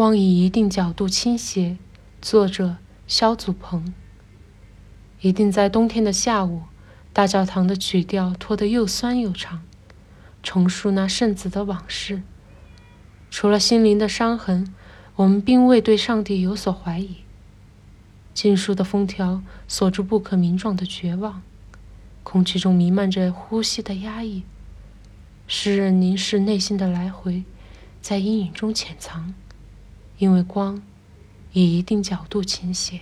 光以一定角度倾斜。作者：萧祖鹏。一定在冬天的下午，大教堂的曲调拖得又酸又长，重述那圣子的往事。除了心灵的伤痕，我们并未对上帝有所怀疑。禁书的封条锁住不可名状的绝望，空气中弥漫着呼吸的压抑。诗人凝视内心的来回，在阴影中潜藏，因为光以一定角度倾斜。